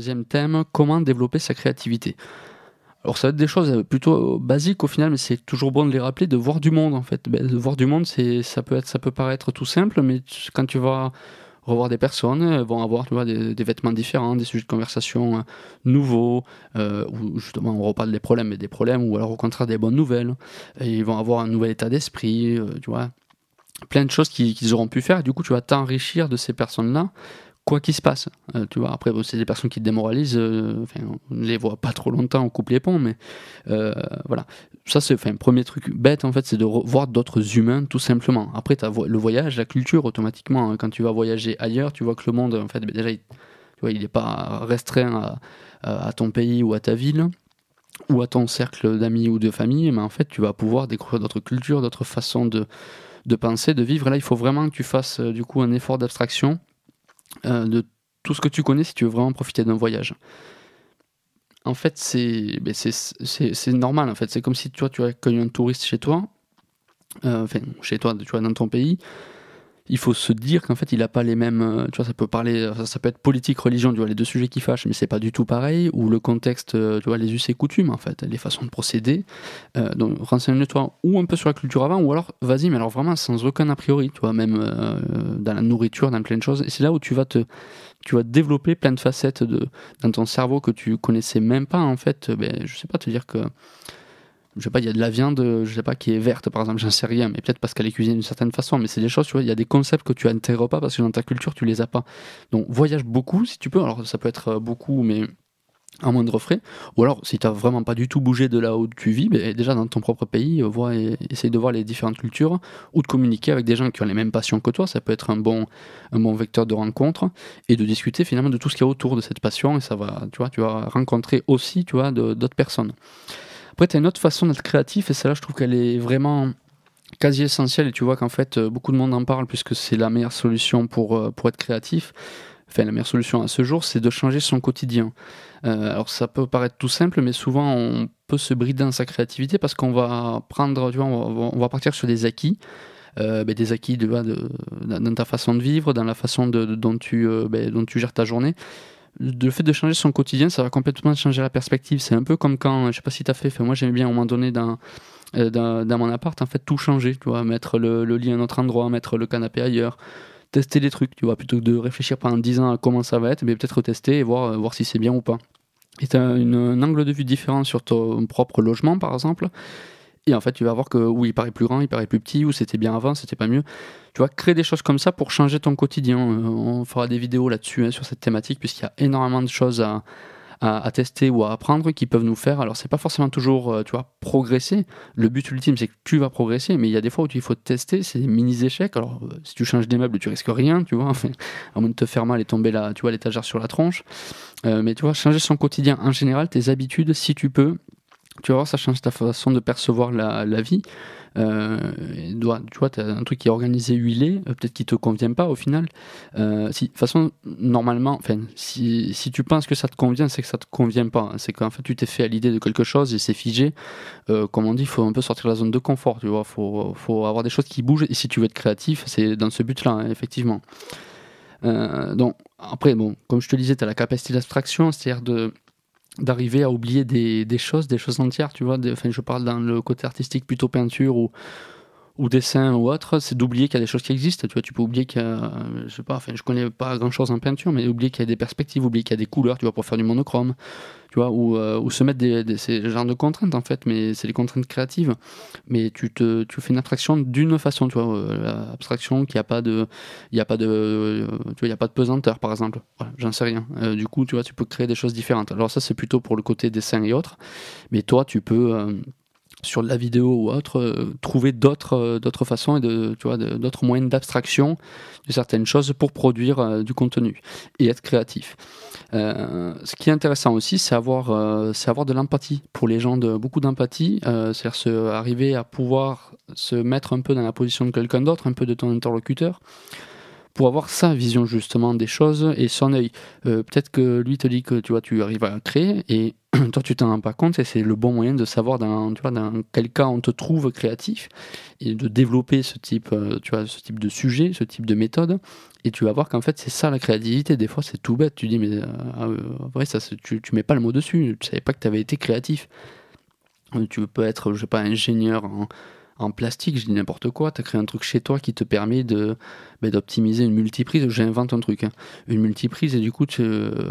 deuxième thème, comment développer sa créativité. Alors ça va être des choses plutôt basiques au final, mais c'est toujours bon de les rappeler, de voir du monde en fait. Ben, de voir du monde, c'est ça peut être, ça peut paraître tout simple, mais quand tu vas revoir des personnes, elles vont avoir tu vois, des, vêtements différents, des sujets de conversation euh, nouveaux, euh, où justement on reparle des problèmes, mais des problèmes, ou alors au contraire des bonnes nouvelles. Et ils vont avoir un nouvel état d'esprit, euh, tu vois, plein de choses qu'ils auront pu faire. Du coup, tu vas t'enrichir de ces personnes-là quoi qu'il se passe. Euh, tu vois, après, c'est des personnes qui te démoralisent. Euh, on ne les voit pas trop longtemps, on coupe les ponts, mais euh, voilà. Ça, c'est un premier truc bête, en fait, c'est de voir d'autres humains, tout simplement. Après, as le voyage, la culture, automatiquement. Hein. quand tu vas voyager ailleurs, tu vois que le monde, en fait, déjà, il, n'est pas restreint à, à, ton pays ou à ta ville ou à ton cercle d'amis ou de famille, mais en fait, tu vas pouvoir découvrir d'autres cultures, d'autres façons de, de penser, de vivre. là, il faut vraiment que tu fasses du coup un effort d'abstraction euh, de tout ce que tu connais si tu veux vraiment profiter d'un voyage. En fait, c'est ben, normal. En fait, c'est comme si toi, tu accueilles un touriste chez toi, euh, enfin chez toi, tu vois, dans ton pays il faut se dire qu'en fait il n'a pas les mêmes euh, tu vois ça peut parler ça, peut être politique religion tu vois les deux sujets qui fâchent mais c'est pas du tout pareil ou le contexte euh, tu vois les us et coutumes en fait les façons de procéder. Euh, donc renseigne-toi ou un peu sur la culture avant ou alors vas-y mais alors vraiment sans aucun a priori tu vois même dans la nourriture dans plein de choses. Et c'est là où tu vas te tu vas développer plein de facettes dans ton cerveau que tu connaissais même pas en fait. Ben, je sais pas te dire que je sais pas, il y a de la viande, je sais pas, qui est verte par exemple, j'en sais rien, mais peut-être parce qu'elle est cuisinée d'une certaine façon, mais c'est des choses, tu vois, il y a des concepts que tu intègres pas parce que dans ta culture tu les as pas. Donc voyage beaucoup si tu peux, alors ça peut être euh, beaucoup, mais à moindre frais, ou alors si tu n'as vraiment pas du tout bougé de là où tu vis, ben, déjà dans ton propre pays, euh, vois et, essaye de voir les différentes cultures, ou de communiquer avec des gens qui ont les mêmes passions que toi, ça peut être un bon, vecteur de rencontre, et de discuter finalement de tout ce qu'il y a autour de cette passion, et ça va, tu vois, tu vas rencontrer aussi, tu vois, d'autres personnes. Après, tu as une autre façon d'être créatif, et celle-là, je trouve qu'elle est vraiment quasi essentielle, et tu vois qu'en fait, euh, beaucoup de monde en parle, puisque c'est la meilleure solution pour, euh, pour être créatif. Enfin, la meilleure solution à ce jour, c'est de changer son quotidien. Euh, alors, ça peut paraître tout simple, mais souvent, on peut se brider dans sa créativité parce qu'on va prendre, tu vois, on va, partir sur des acquis. Ben, des acquis de, dans ta façon de vivre, dans la façon dont, tu, ben, dont tu gères ta journée le fait de changer son quotidien, ça va complètement changer la perspective. C'est un peu comme quand, je sais pas si tu as fait, moi j'aimais bien à un moment donné dans, euh, dans, mon appart, en fait, tout changer, tu vois, mettre le, lit à un autre endroit, mettre le canapé ailleurs, tester des trucs, tu vois, plutôt que de réfléchir pendant 10 ans à comment ça va être, mais peut-être tester et voir, voir si c'est bien ou pas. Et tu as un angle de vue différent sur ton propre logement, par exemple, et en fait, tu vas voir que oui, il paraît plus grand, il paraît plus petit, ou c'était bien avant, c'était pas mieux. Tu vois, créer des choses comme ça pour changer ton quotidien. Euh, on fera des vidéos là-dessus, hein, sur cette thématique, puisqu'il y a énormément de choses à, à, tester ou à apprendre qui peuvent nous faire. Alors, c'est pas forcément toujours, euh, tu vois, progresser. Le but ultime, c'est que tu vas progresser, mais il y a des fois où il faut tester, c'est des mini-échecs. Alors, euh, si tu changes des meubles, tu risques rien, tu vois, enfin, à moins de te faire mal et tomber là, tu vois, l'étagère sur la tronche. mais tu vois, changer son quotidien en général, tes habitudes, si tu peux, tu vas voir, ça change ta façon de percevoir la, vie. Euh, tu vois, tu as un truc qui est organisé, huilé, euh, peut-être qui te convient pas au final. Euh, de toute façon, normalement, enfin, si, tu penses que ça te convient, c'est que ça te convient pas. C'est qu'en fait, tu t'es fait à l'idée de quelque chose et c'est figé. Euh, comme on dit, il faut un peu sortir de la zone de confort. Tu vois, faut, faut avoir des choses qui bougent. Et si tu veux être créatif, c'est dans ce but-là, hein, effectivement. donc, après, bon, comme je te disais, tu as la capacité d'abstraction, c'est-à-dire de d'arriver à oublier des, des, choses, des choses entières, tu vois. Enfin, je parle dans le côté artistique, plutôt peinture ou, ou dessin ou autre, c'est d'oublier qu'il y a des choses qui existent. Tu vois, tu peux oublier qu'il y a, je sais pas, enfin, je connais pas grand chose en peinture, mais oublier qu'il y a des perspectives, oublier qu'il y a des couleurs, tu vois, pour faire du monochrome, tu vois, ou, euh, ou se mettre des, ces genres de contraintes en fait, mais c'est des contraintes créatives. Mais tu te, tu fais une abstraction d'une façon, tu vois, euh, l'abstraction qui a pas de, il y a pas de, euh, tu vois, il y a pas de pesanteur par exemple. J'en sais rien. du coup, tu vois, tu peux créer des choses différentes. Alors ça, c'est plutôt pour le côté dessin et autres, mais toi, tu peux sur la vidéo ou autre, euh, trouver d'autres euh, d'autres façons et de tu vois d'autres moyens d'abstraction de certaines choses pour produire euh, du contenu et être créatif. ce qui est intéressant aussi, c'est avoir avoir de l'empathie pour les gens, de beaucoup d'empathie, c'est-à-dire arriver à pouvoir se mettre un peu dans la position de quelqu'un d'autre, un peu de ton interlocuteur pour avoir sa vision justement des choses et son œil. Euh, peut-être que lui te dit que tu vois, tu arrives à créer et toi tu t'en rends pas compte et c'est le bon moyen de savoir dans, quel cas on te trouve créatif et de développer ce type, euh, tu vois, ce type de sujet, ce type de méthode et tu vas voir qu'en fait c'est ça la créativité. Des fois c'est tout bête, tu dis mais euh, ah, vrai ça, tu, tu mets pas le mot dessus, tu savais pas que tu avais été créatif. Tu peux être, je sais pas, ingénieur en en plastique, je dis n'importe quoi, tu as créé un truc chez toi qui te permet de ben, d'optimiser une multiprise, j'invente un truc, hein. une multiprise et du coup tu,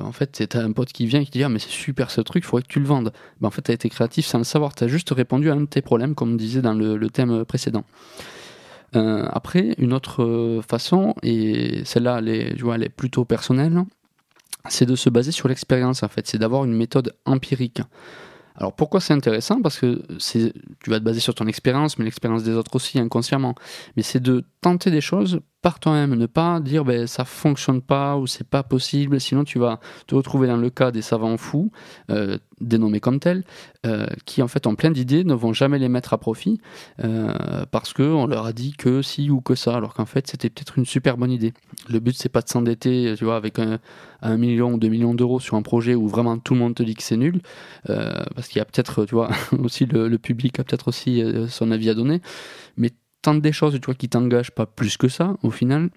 en fait c'est un pote qui vient et qui dit ah, mais c'est super ce truc, il faudrait que tu le vendes. Ben, en fait tu as été créatif sans le savoir, tu as juste répondu à un de tes problèmes comme on disait dans le, thème précédent. Euh, après, une autre façon, et celle-là elle est, elle est plutôt personnelle, c'est de se baser sur l'expérience en fait, c'est d'avoir une méthode empirique. Alors pourquoi c'est intéressant? Parce que tu vas te baser sur ton expérience, mais l'expérience des autres aussi inconsciemment. Mais c'est de tenter des choses par toi-même, ne pas dire ben, ça fonctionne pas ou c'est pas possible, sinon tu vas te retrouver dans le cas des savants fous, euh, dénommés comme tels, euh, qui en fait ont plein d'idées, ne vont jamais les mettre à profit euh, parce qu'on leur a dit que si ou que ça, alors qu'en fait c'était peut-être une super bonne idée. Le but c'est pas de s'endetter, tu vois, avec un, million ou deux millions d'euros sur un projet où vraiment tout le monde te dit que c'est nul, parce qu'il y a peut-être, tu vois, aussi le, le public a peut-être aussi son avis à donner, mais tente des choses tu vois, qui t'engagent pas plus que ça au final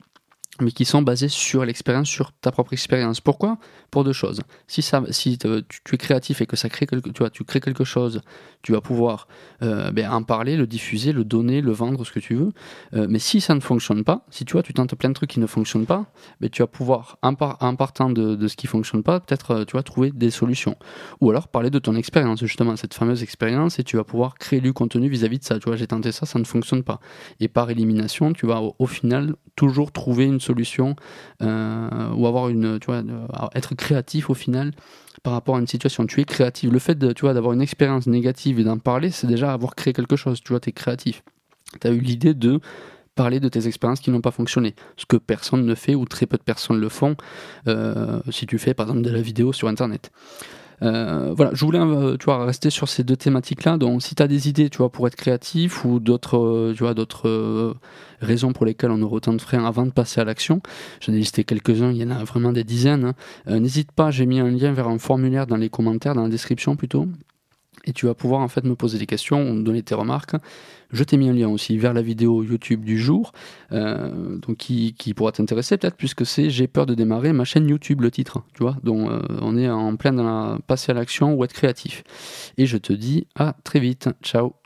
mais qui sont basés sur l'expérience, sur ta propre expérience. Pourquoi? Pour deux choses. Si, ça, si tu, es créatif et que ça crée tu, vois, tu crées quelque chose, tu vas pouvoir euh, ben, en parler, le diffuser, le donner, le vendre, ce que tu veux. Euh, mais si ça ne fonctionne pas, si tu vois, tu tentes plein de trucs qui ne fonctionnent pas, ben, tu vas pouvoir, en, partant de, de, ce qui ne fonctionne pas, peut-être euh, tu vas trouver des solutions. Ou alors parler de ton expérience, justement, cette fameuse expérience, et tu vas pouvoir créer du contenu vis-à-vis de ça. Tu vois, j'ai tenté ça, ça ne fonctionne pas. Et par élimination, tu vas au final toujours trouver une solution euh, ou avoir une, tu vois, euh, être créatif au final par rapport à une situation. Tu es créatif. Le fait tu vois, d'avoir une expérience négative et d'en parler, c'est déjà avoir créé quelque chose. Tu vois, tu es créatif. Tu as eu l'idée de parler de tes expériences qui n'ont pas fonctionné. Ce que personne ne fait ou très peu de personnes le font euh, si tu fais par exemple de la vidéo sur Internet. Euh, voilà, je voulais euh, tu vois, rester sur ces deux thématiques-là. Donc, si tu as des idées tu vois, pour être créatif ou d'autres euh, raisons pour lesquelles on aurait autant de freins avant de passer à l'action, j'en ai listé quelques-uns, il y en a vraiment des dizaines. Hein. N'hésite pas, j'ai mis un lien vers un formulaire dans les commentaires, dans la description plutôt et tu vas pouvoir en fait me poser des questions, donner tes remarques. Je t'ai mis un lien aussi vers la vidéo YouTube du jour, euh, donc qui, pourra t'intéresser peut-être puisque c'est J'ai peur de démarrer ma chaîne YouTube, le titre, tu vois. Donc euh, on est en plein dans la passer à l'action ou être créatif. Et je te dis à très vite. Ciao